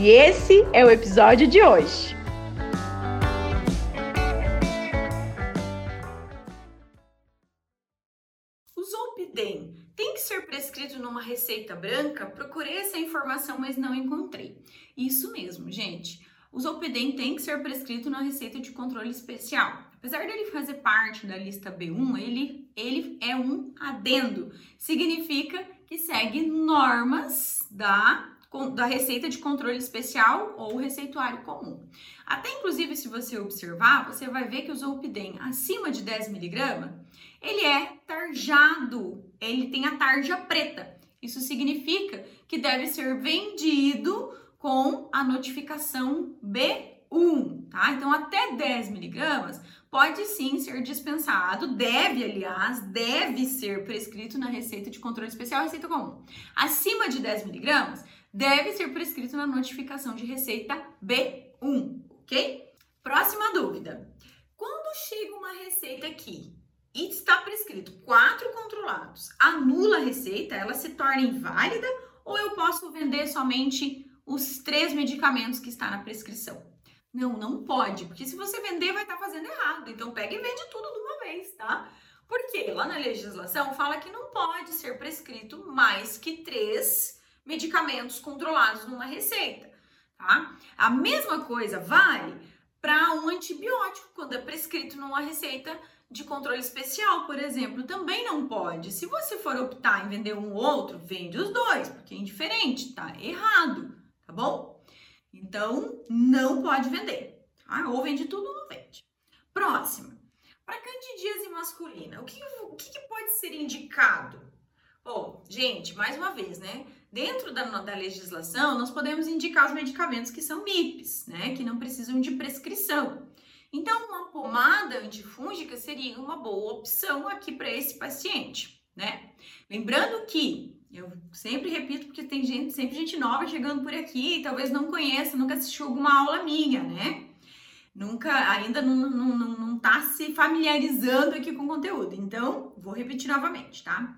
E esse é o episódio de hoje. O Zolpidem tem que ser prescrito numa receita branca? Procurei essa informação, mas não encontrei. Isso mesmo, gente. O Zolpidem tem que ser prescrito na receita de controle especial. Apesar dele fazer parte da lista B1, ele, ele é um adendo. Significa que segue normas da da receita de controle especial ou receituário comum. Até inclusive, se você observar, você vai ver que o Zolpidem acima de 10 miligramas, ele é tarjado, ele tem a tarja preta. Isso significa que deve ser vendido com a notificação B1, tá? Então, até 10 miligramas pode sim ser dispensado, deve, aliás, deve ser prescrito na receita de controle especial, receita comum. Acima de 10 miligramas, deve ser prescrito na notificação de receita B1, ok? Próxima dúvida. Quando chega uma receita aqui e está prescrito quatro controlados, anula a receita, ela se torna inválida ou eu posso vender somente os três medicamentos que está na prescrição? Não, não pode, porque se você vender vai estar fazendo errado. Então pega e vende tudo de uma vez, tá? Porque lá na legislação fala que não pode ser prescrito mais que três medicamentos controlados numa receita, tá? A mesma coisa vale para um antibiótico quando é prescrito numa receita de controle especial, por exemplo, também não pode. Se você for optar em vender um ou outro, vende os dois, porque é indiferente, tá errado, tá bom? Então, não pode vender, tá? Ou vende tudo ou não vende. Próxima. Para candidíase masculina, o que, o que pode ser indicado? Bom, gente, mais uma vez, né? Dentro da, da legislação, nós podemos indicar os medicamentos que são MIPs, né? Que não precisam de prescrição. Então, uma pomada antifúngica seria uma boa opção aqui para esse paciente, né? Lembrando que eu sempre repito porque tem gente, sempre gente nova chegando por aqui, talvez não conheça, nunca assistiu alguma aula minha, né? Nunca, ainda não, não, não, não tá se familiarizando aqui com o conteúdo. Então, vou repetir novamente, tá?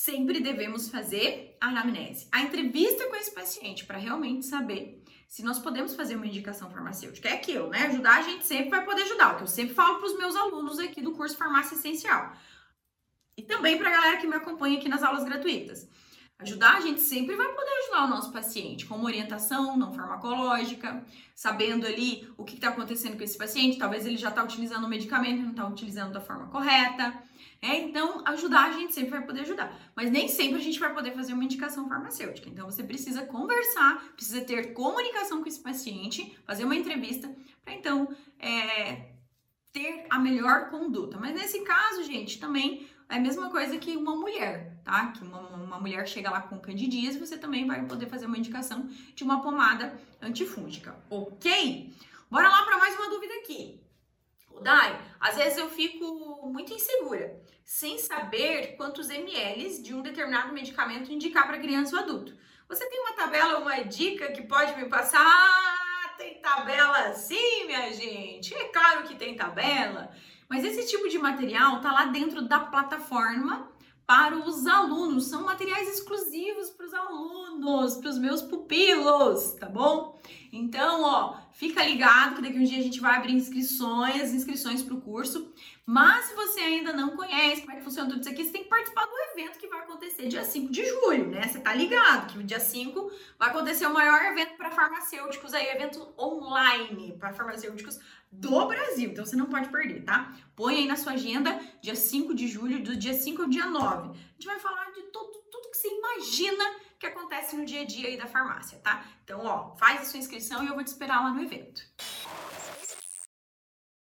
Sempre devemos fazer a anamnese, a entrevista com esse paciente para realmente saber se nós podemos fazer uma indicação farmacêutica. É aquilo, né? Ajudar a gente sempre vai poder ajudar, o que eu sempre falo para os meus alunos aqui do curso Farmácia Essencial. E também para a galera que me acompanha aqui nas aulas gratuitas. Ajudar a gente sempre vai poder ajudar o nosso paciente com uma orientação não farmacológica, sabendo ali o que está acontecendo com esse paciente. Talvez ele já está utilizando o medicamento e não está utilizando da forma correta. É, então, ajudar a gente sempre vai poder ajudar, mas nem sempre a gente vai poder fazer uma indicação farmacêutica. Então, você precisa conversar, precisa ter comunicação com esse paciente, fazer uma entrevista, para então é, ter a melhor conduta. Mas nesse caso, gente, também é a mesma coisa que uma mulher, tá? Que uma, uma mulher chega lá com candidíase, você também vai poder fazer uma indicação de uma pomada antifúngica, ok? Bora lá para mais uma dúvida aqui. Dai, às vezes eu fico muito insegura, sem saber quantos ml de um determinado medicamento indicar para criança ou adulto. Você tem uma tabela uma dica que pode me passar? Ah, tem tabela sim, minha gente. É claro que tem tabela, mas esse tipo de material tá lá dentro da plataforma para os alunos. São materiais exclusivos para os alunos, para os meus pupilos, tá bom? Então, ó, fica ligado que daqui a um dia a gente vai abrir inscrições, inscrições para o curso. Mas se você ainda não conhece como é que funciona tudo isso aqui, você tem que participar do evento que vai acontecer dia 5 de julho, né? Você tá ligado que o dia 5 vai acontecer o maior evento para farmacêuticos aí, evento online para farmacêuticos do Brasil. Então você não pode perder, tá? Põe aí na sua agenda, dia 5 de julho, do dia 5 ao dia 9. A gente vai falar de todo, tudo que você imagina que acontece no dia a dia aí da farmácia, tá? Então, ó, faz a sua inscrição e eu vou te esperar lá no evento.